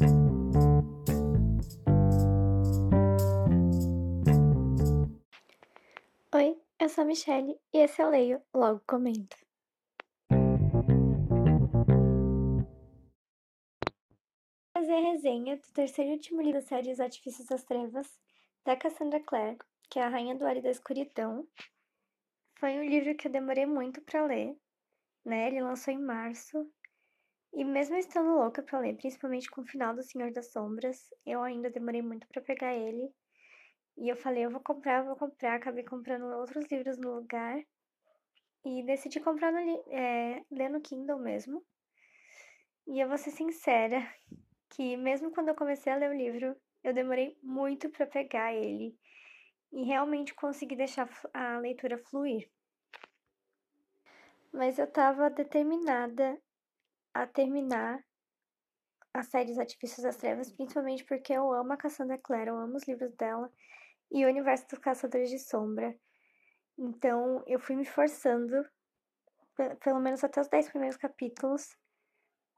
Oi, eu sou a Michelle e esse eu leio, logo comento. Fazer a resenha do terceiro e último livro da série Os Artifícios das Trevas, da Cassandra Clare, que é a Rainha do Ar e da Escuridão. Foi um livro que eu demorei muito para ler, né? Ele lançou em março. E mesmo estando louca para ler, principalmente com o final do Senhor das Sombras, eu ainda demorei muito para pegar ele. E eu falei, eu vou comprar, eu vou comprar. Acabei comprando outros livros no lugar. E decidi comprar no, é, ler no Kindle mesmo. E eu vou ser sincera, que mesmo quando eu comecei a ler o livro, eu demorei muito para pegar ele e realmente consegui deixar a leitura fluir. Mas eu estava determinada a terminar a série Os Artifícios das Trevas, principalmente porque eu amo a Cassandra Clare, eu amo os livros dela e o universo dos Caçadores de Sombra. Então eu fui me forçando, pelo menos até os dez primeiros capítulos,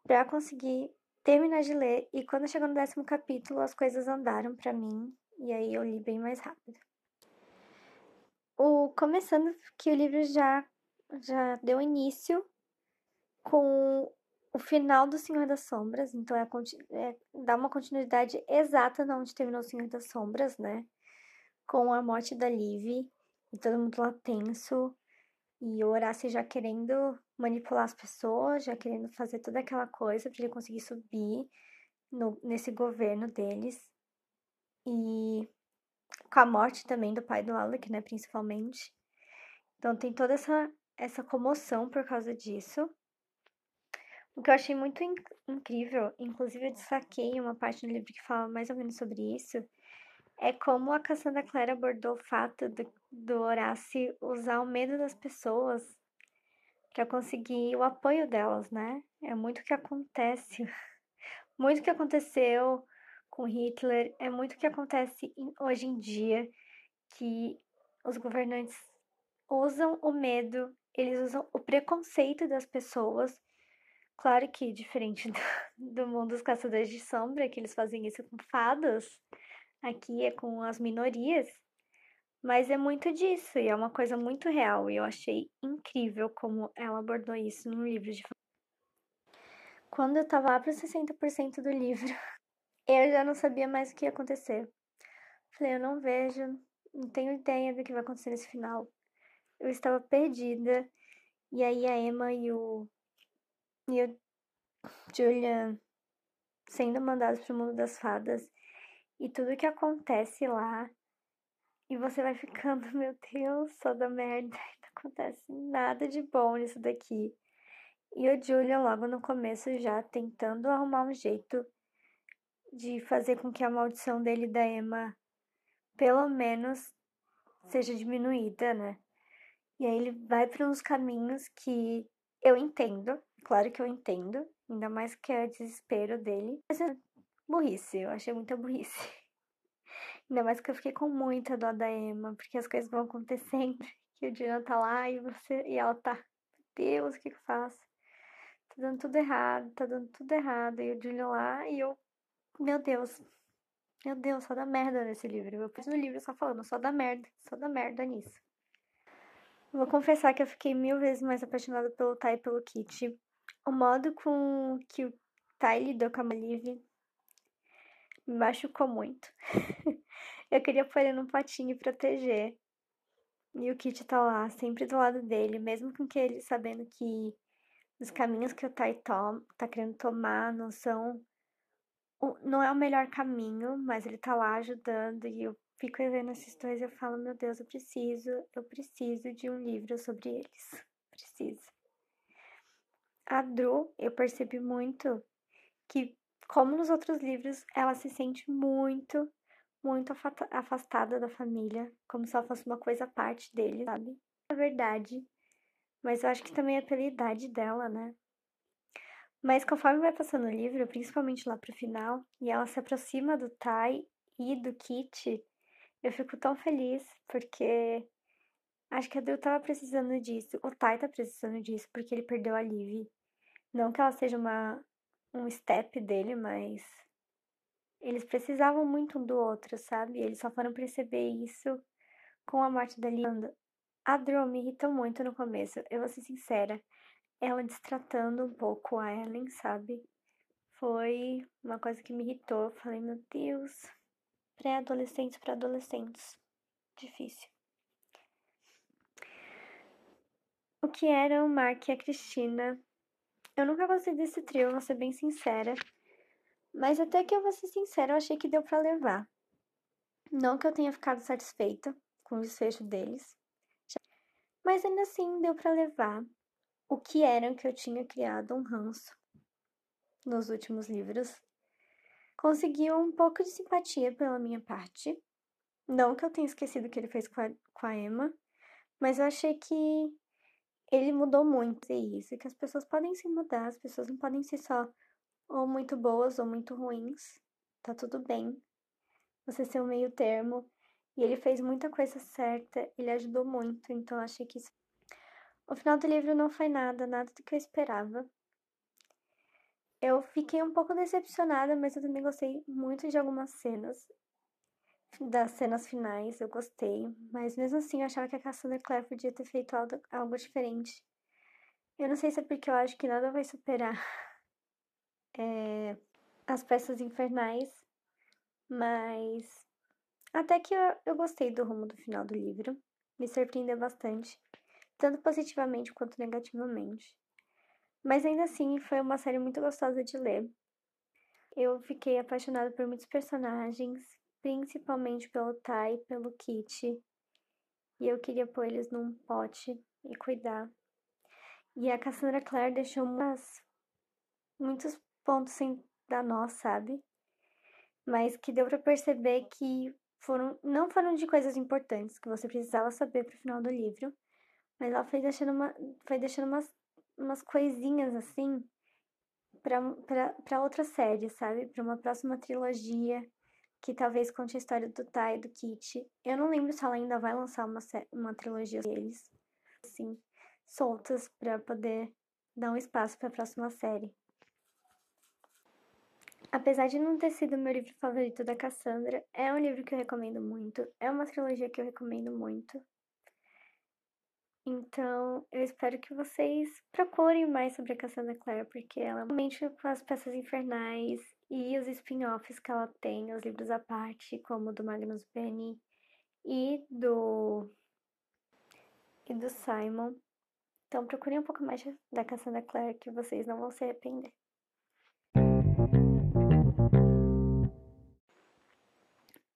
para conseguir terminar de ler. E quando chegou no décimo capítulo, as coisas andaram para mim e aí eu li bem mais rápido. O começando que o livro já já deu início com o final do Senhor das Sombras, então é, é dá uma continuidade exata de onde terminou o Senhor das Sombras, né? com a morte da Liv e todo mundo lá tenso e o Horácio já querendo manipular as pessoas, já querendo fazer toda aquela coisa para ele conseguir subir no, nesse governo deles. E com a morte também do pai do Alec, né, principalmente. Então tem toda essa, essa comoção por causa disso. O que eu achei muito in incrível, inclusive eu destaquei uma parte do livro que fala mais ou menos sobre isso, é como a Cassandra Clare abordou o fato do, do Horácio usar o medo das pessoas para conseguir o apoio delas, né? É muito o que acontece, muito que aconteceu com Hitler, é muito que acontece hoje em dia, que os governantes usam o medo, eles usam o preconceito das pessoas. Claro que diferente do, do mundo dos caçadores de sombra, que eles fazem isso com fadas, aqui é com as minorias, mas é muito disso e é uma coisa muito real e eu achei incrível como ela abordou isso no livro de Quando eu tava lá para 60% do livro, eu já não sabia mais o que ia acontecer. Falei, eu não vejo, não tenho ideia do que vai acontecer nesse final. Eu estava perdida. E aí a Emma e o e o Julian sendo mandados para o mundo das fadas e tudo que acontece lá. E você vai ficando, meu Deus, só da merda. Não acontece nada de bom nisso daqui. E o Julian, logo no começo, já tentando arrumar um jeito de fazer com que a maldição dele da Emma, pelo menos, seja diminuída, né? E aí ele vai para uns caminhos que eu entendo, claro que eu entendo, ainda mais que é o desespero dele. Mas é burrice, eu achei muita burrice. Ainda mais que eu fiquei com muita dó da Emma, porque as coisas vão acontecendo, que o Dina tá lá e você e ela tá, meu Deus, o que que eu faço? Tá dando tudo errado, tá dando tudo errado. E o Julian lá e eu, meu Deus, meu Deus, só dá merda nesse livro. Eu fiz no livro só falando, só dá merda, só dá merda nisso. Vou confessar que eu fiquei mil vezes mais apaixonada pelo Tai e pelo Kit. O modo com que o Tai lidou com a Malive me machucou muito. eu queria pôr ele num potinho e proteger. E o Kit tá lá, sempre do lado dele, mesmo com que ele sabendo que os caminhos que o Tai tom, tá querendo tomar não são. Não é o melhor caminho, mas ele tá lá ajudando e eu fico vendo esses dois e eu falo, meu Deus, eu preciso, eu preciso de um livro sobre eles. Preciso. A Drew, eu percebi muito que como nos outros livros, ela se sente muito, muito afastada da família, como se ela fosse uma coisa à parte dele, sabe? É verdade. Mas eu acho que também é pela idade dela, né? Mas conforme vai passando o livro, principalmente lá pro final, e ela se aproxima do Tai e do Kit, eu fico tão feliz, porque acho que a Drew tava precisando disso. O Tai tá precisando disso, porque ele perdeu a Liv. Não que ela seja uma um step dele, mas Eles precisavam muito um do outro, sabe? Eles só foram perceber isso com a morte da Lianda. A Drew me irritou muito no começo, eu vou ser sincera. Ela destratando um pouco a Ellen, sabe? Foi uma coisa que me irritou. Eu falei, meu Deus, pré-adolescentes para adolescentes. Difícil. O que era o Mark e a Cristina? Eu nunca gostei desse trio, vou ser bem sincera. Mas até que eu vou ser sincera, eu achei que deu para levar. Não que eu tenha ficado satisfeita com o desfecho deles. Mas ainda assim deu para levar o que era que eu tinha criado um ranço nos últimos livros. Conseguiu um pouco de simpatia pela minha parte. Não que eu tenha esquecido o que ele fez com a, com a Emma, mas eu achei que ele mudou muito e isso, que as pessoas podem se mudar, as pessoas não podem ser só ou muito boas ou muito ruins. Tá tudo bem. Você ser um meio termo. E ele fez muita coisa certa, ele ajudou muito, então achei que isso. O final do livro não foi nada, nada do que eu esperava. Eu fiquei um pouco decepcionada, mas eu também gostei muito de algumas cenas. Das cenas finais, eu gostei. Mas mesmo assim, eu achava que a Cassandra Clare podia ter feito algo, algo diferente. Eu não sei se é porque eu acho que nada vai superar é, as peças infernais, mas até que eu, eu gostei do rumo do final do livro, me surpreendeu bastante, tanto positivamente quanto negativamente. Mas ainda assim, foi uma série muito gostosa de ler. Eu fiquei apaixonada por muitos personagens, principalmente pelo Tai e pelo Kit. E eu queria pôr eles num pote e cuidar. E a Cassandra Clare deixou umas, muitos pontos sem dar nó, sabe? Mas que deu para perceber que foram não foram de coisas importantes que você precisava saber pro final do livro, mas ela foi deixando uma foi deixando umas umas coisinhas assim para outra série, sabe? Para uma próxima trilogia que talvez conte a história do Tai e do Kit. Eu não lembro se ela ainda vai lançar uma, uma trilogia deles, assim, soltas para poder dar um espaço para a próxima série. Apesar de não ter sido meu livro favorito da Cassandra, é um livro que eu recomendo muito, é uma trilogia que eu recomendo muito. Então, eu espero que vocês procurem mais sobre a Cassandra Clare, porque ela realmente com as peças infernais e os spin-offs que ela tem, os livros à parte, como do Magnus Benny e do e do Simon. Então, procurem um pouco mais da Cassandra Clare que vocês não vão se arrepender.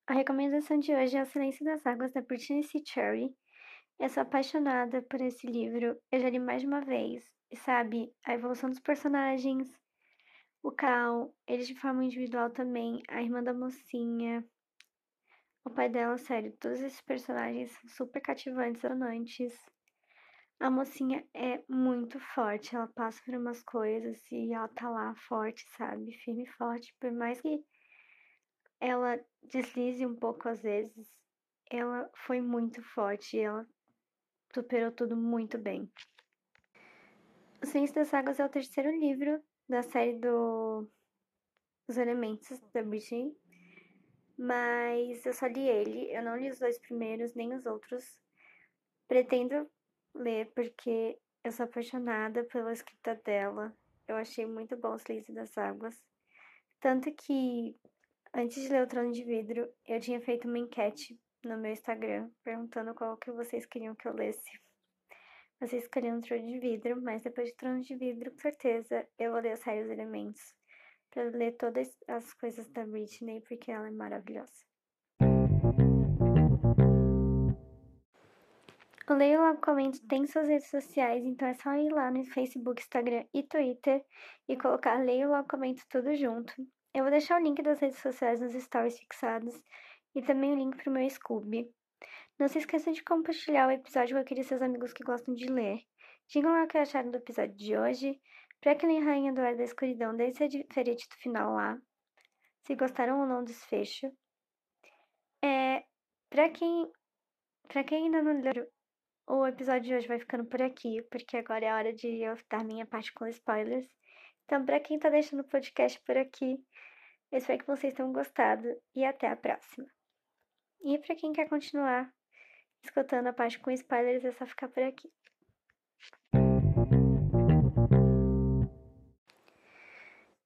A recomendação de hoje é O Silêncio das Águas, da Brittany C. Cherry. Eu sou apaixonada por esse livro, eu já li mais de uma vez. E sabe, a evolução dos personagens, o Cal, eles de forma individual também, a irmã da mocinha, o pai dela, sério, todos esses personagens são super cativantes, sonantes. A mocinha é muito forte, ela passa por umas coisas e ela tá lá forte, sabe? Firme e forte, por mais que ela deslize um pouco às vezes, ela foi muito forte ela superou tudo muito bem. O Silêncio das Águas é o terceiro livro da série do Os Elementos da Britney, mas eu só li ele, eu não li os dois primeiros nem os outros. Pretendo ler porque eu sou apaixonada pela escrita dela. Eu achei muito bom o Silêncio das Águas. Tanto que Antes de ler o Trono de Vidro, eu tinha feito uma enquete no meu Instagram perguntando qual que vocês queriam que eu lesse. Vocês escolheram o Trono de Vidro, mas depois de Trono de Vidro, com certeza, eu vou ler Os Elementos. Pra ler todas as coisas da Britney, porque ela é maravilhosa. O Leio Logo Comento tem suas redes sociais, então é só ir lá no Facebook, Instagram e Twitter e colocar Leio Logo Comento tudo junto. Eu vou deixar o link das redes sociais nos stories fixados e também o link para o meu Scooby. Não se esqueça de compartilhar o episódio com aqueles seus amigos que gostam de ler. Digam lá o que acharam do episódio de hoje. Pra aquele Rainha do Ar da Escuridão, deixe seu veredito final lá. Se gostaram ou não do desfecho. É, pra quem, pra quem ainda não leu, o episódio de hoje vai ficando por aqui, porque agora é hora de eu dar minha parte com spoilers. Então, pra quem tá deixando o podcast por aqui, Eu espero que vocês tenham gostado e até a próxima. E para quem quer continuar escutando a parte com spoilers, é só ficar por aqui.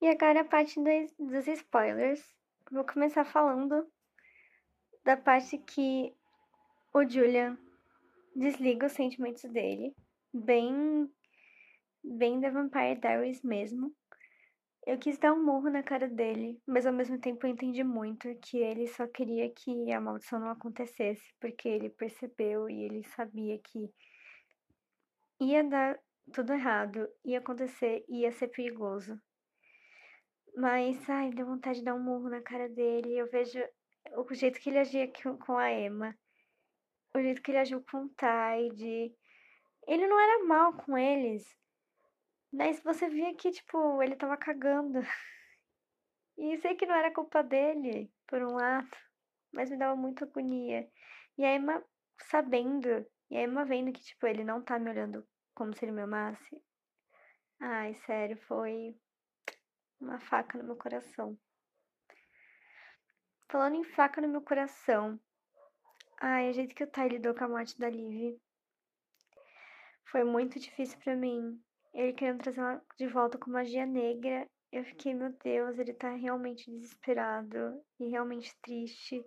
E agora a parte dos, dos spoilers. Vou começar falando da parte que o Julian desliga os sentimentos dele, bem bem da Vampire Diaries mesmo. Eu quis dar um murro na cara dele, mas ao mesmo tempo eu entendi muito que ele só queria que a maldição não acontecesse, porque ele percebeu e ele sabia que ia dar tudo errado, ia acontecer, ia ser perigoso. Mas, ai, deu vontade de dar um murro na cara dele. Eu vejo o jeito que ele agia com a Emma, o jeito que ele agiu com o Tide. Ele não era mal com eles, mas você via que, tipo, ele tava cagando. E sei que não era culpa dele, por um lado, mas me dava muita agonia. E a Emma sabendo, e a Emma vendo que, tipo, ele não tá me olhando como se ele me amasse. Ai, sério, foi uma faca no meu coração. Falando em faca no meu coração. Ai, o jeito que o Ty lidou com a morte da Liv. Foi muito difícil para mim. Ele querendo trazer ela de volta com magia negra. Eu fiquei, meu Deus, ele tá realmente desesperado e realmente triste.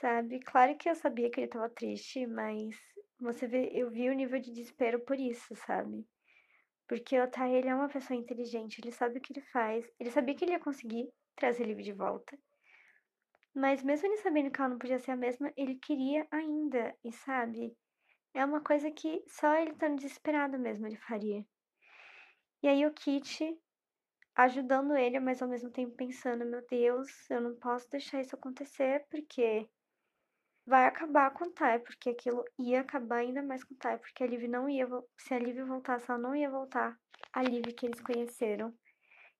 Sabe? Claro que eu sabia que ele tava triste, mas você vê, eu vi o nível de desespero por isso, sabe? Porque o Tai, ele é uma pessoa inteligente, ele sabe o que ele faz. Ele sabia que ele ia conseguir trazer Liv de volta. Mas mesmo ele sabendo que ela não podia ser a mesma, ele queria ainda, e sabe? É uma coisa que só ele estando desesperado mesmo ele faria. E aí o Kit ajudando ele, mas ao mesmo tempo pensando, meu Deus, eu não posso deixar isso acontecer porque vai acabar com o Tai, porque aquilo ia acabar ainda mais com o Tai, porque a Liv não ia, se a Liv voltasse, ela não ia voltar a Liv que eles conheceram.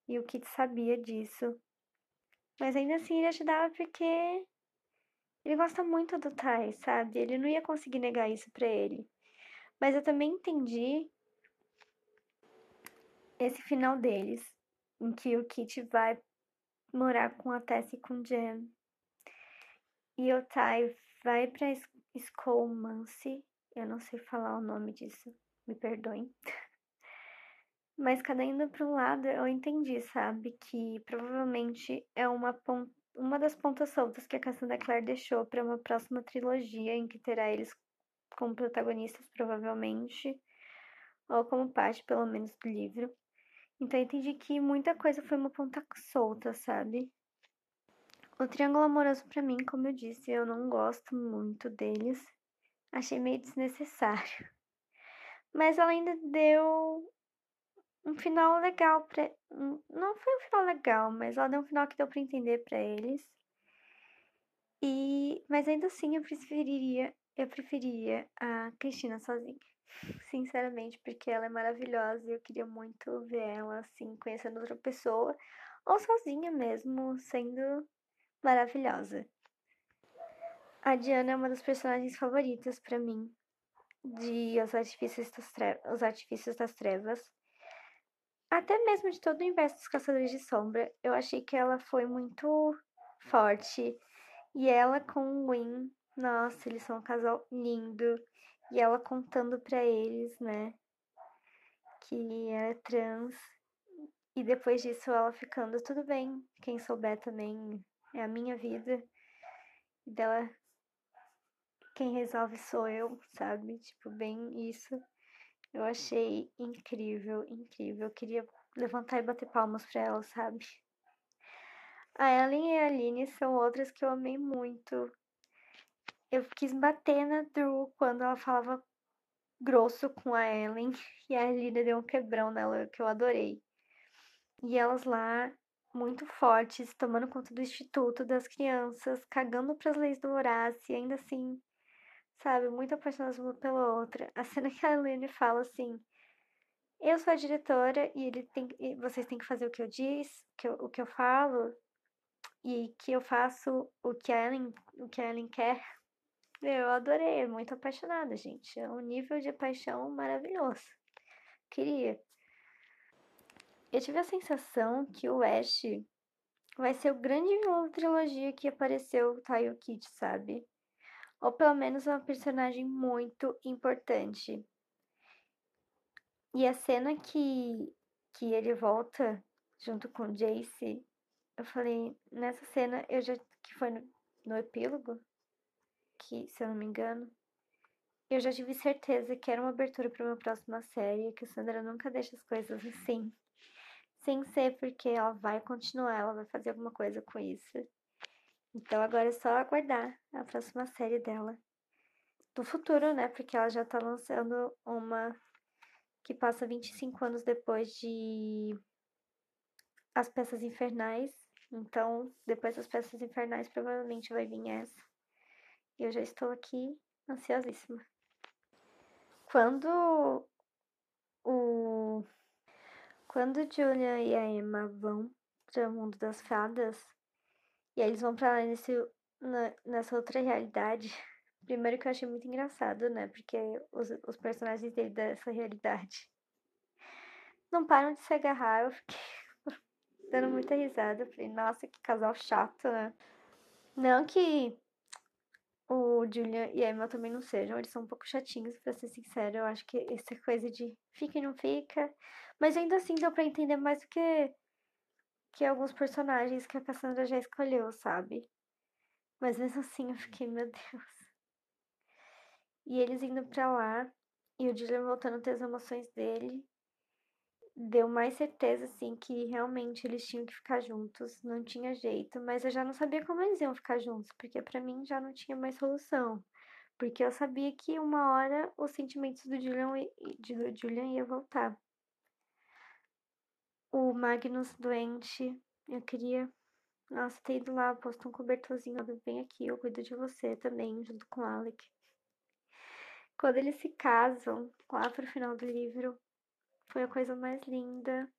E o Kit sabia disso. Mas ainda assim ele ajudava porque ele gosta muito do Tai, sabe? Ele não ia conseguir negar isso pra ele. Mas eu também entendi esse final deles, em que o Kit vai morar com a Tess e com o Jen. E o Tai vai pra Skullmancy. Eu não sei falar o nome disso, me perdoem. Mas cada indo para um lado, eu entendi, sabe? Que provavelmente é uma ponta uma das pontas soltas que a Cassandra Clare deixou para uma próxima trilogia em que terá eles como protagonistas, provavelmente, ou como parte, pelo menos, do livro. Então, eu entendi que muita coisa foi uma ponta solta, sabe? O triângulo amoroso, para mim, como eu disse, eu não gosto muito deles. Achei meio desnecessário. Mas ela ainda deu um final legal para não foi um final legal, mas ela deu um final que deu para entender para eles. E mas ainda assim eu preferiria eu preferia a Cristina sozinha. Sinceramente, porque ela é maravilhosa e eu queria muito ver ela assim, conhecendo outra pessoa ou sozinha mesmo, sendo maravilhosa. A Diana é uma das personagens favoritas para mim de Os Artifícios das Trevas, Os Artifícios das Trevas. Até mesmo de todo o universo dos Caçadores de Sombra, eu achei que ela foi muito forte. E ela com o Win, nossa, eles são um casal lindo. E ela contando pra eles, né, que é trans. E depois disso ela ficando, tudo bem, quem souber também é a minha vida. E dela, quem resolve sou eu, sabe? Tipo, bem isso. Eu achei incrível, incrível. Eu queria levantar e bater palmas pra ela, sabe? A Ellen e a Aline são outras que eu amei muito. Eu quis bater na Drew quando ela falava grosso com a Ellen e a Aline deu um quebrão nela que eu adorei. E elas lá, muito fortes, tomando conta do instituto, das crianças, cagando para as leis do Horácio e ainda assim sabe? Muito apaixonadas uma pela outra. A cena que a Helene fala assim: Eu sou a diretora e ele tem, e vocês têm que fazer o que eu diz, que eu, o que eu falo, e que eu faço o que a Ellen, o que a Ellen quer. Eu adorei, muito apaixonada, gente. É um nível de paixão maravilhoso. Queria. Eu tive a sensação que o Ash vai ser o grande vilão da trilogia que apareceu o Taio Kid, sabe? Ou pelo menos uma personagem muito importante. E a cena que, que ele volta junto com Jace, eu falei, nessa cena, eu já. que foi no, no epílogo, que, se eu não me engano, eu já tive certeza que era uma abertura para uma próxima série, que a Sandra nunca deixa as coisas assim. Sem ser porque ela vai continuar, ela vai fazer alguma coisa com isso. Então agora é só aguardar a próxima série dela. Do futuro, né? Porque ela já tá lançando uma que passa 25 anos depois de As Peças Infernais. Então, depois das Peças Infernais, provavelmente vai vir essa. E eu já estou aqui ansiosíssima. Quando o quando Julia e a Emma vão para o mundo das fadas e aí eles vão para lá nesse nessa outra realidade, primeiro que eu achei muito engraçado, né? Porque os, os personagens dele dessa realidade não param de se agarrar. Eu fiquei dando muita risada. Eu falei, nossa, que casal chato, né? Não que o Julian e a Emma também não sejam, eles são um pouco chatinhos, pra ser sincero. Eu acho que essa coisa de fica e não fica. Mas ainda assim deu pra entender mais do que, que alguns personagens que a Cassandra já escolheu, sabe? Mas mesmo assim eu fiquei, meu Deus. E eles indo pra lá, e o Julian voltando a ter as emoções dele deu mais certeza, assim, que realmente eles tinham que ficar juntos, não tinha jeito, mas eu já não sabia como eles iam ficar juntos, porque para mim já não tinha mais solução. Porque eu sabia que uma hora os sentimentos do Julian, do Julian ia voltar. O Magnus doente, eu queria, nossa, ter ido lá, posto um cobertorzinho, vem aqui, eu cuido de você também, junto com o Alec. Quando eles se casam, lá pro final do livro, foi a coisa mais linda.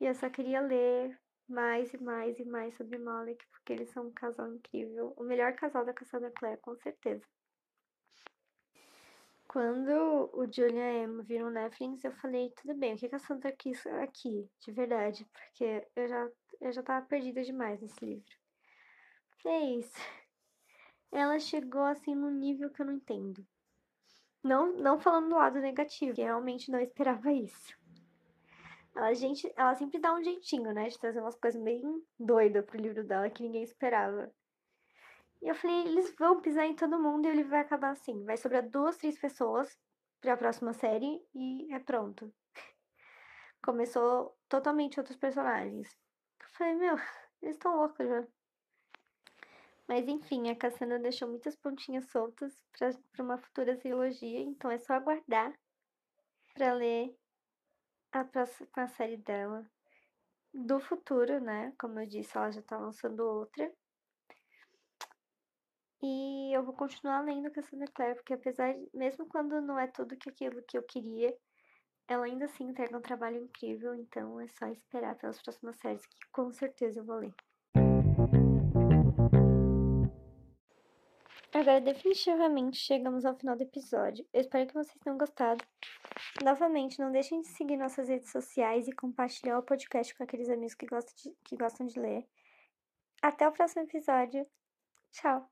E eu só queria ler mais e mais e mais sobre Malek, porque eles são um casal incrível. O melhor casal da Cassandra Clare, com certeza. Quando o Julian e a Emma viram Netflix, eu falei, tudo bem, o que a Cassandra quis aqui, de verdade? Porque eu já, eu já tava perdida demais nesse livro. É isso. Ela chegou assim num nível que eu não entendo. Não, não falando do lado negativo, que realmente não esperava isso. Ela, gente, ela sempre dá um jeitinho, né? De trazer umas coisas bem doidas pro livro dela que ninguém esperava. E eu falei, eles vão pisar em todo mundo e livro vai acabar assim. Vai sobrar duas, três pessoas pra próxima série e é pronto. Começou totalmente outros personagens. Eu falei, meu, eles estão loucos já. Mas enfim, a Cassandra deixou muitas pontinhas soltas para uma futura trilogia, então é só aguardar para ler a próxima série dela. Do futuro, né? Como eu disse, ela já tá lançando outra. E eu vou continuar lendo Cassandra Clare, porque apesar de, mesmo quando não é tudo que aquilo que eu queria, ela ainda assim entrega um trabalho incrível, então é só esperar pelas próximas séries que com certeza eu vou ler. Agora, definitivamente, chegamos ao final do episódio. Eu espero que vocês tenham gostado. Novamente, não deixem de seguir nossas redes sociais e compartilhar o podcast com aqueles amigos que gostam de, que gostam de ler. Até o próximo episódio. Tchau!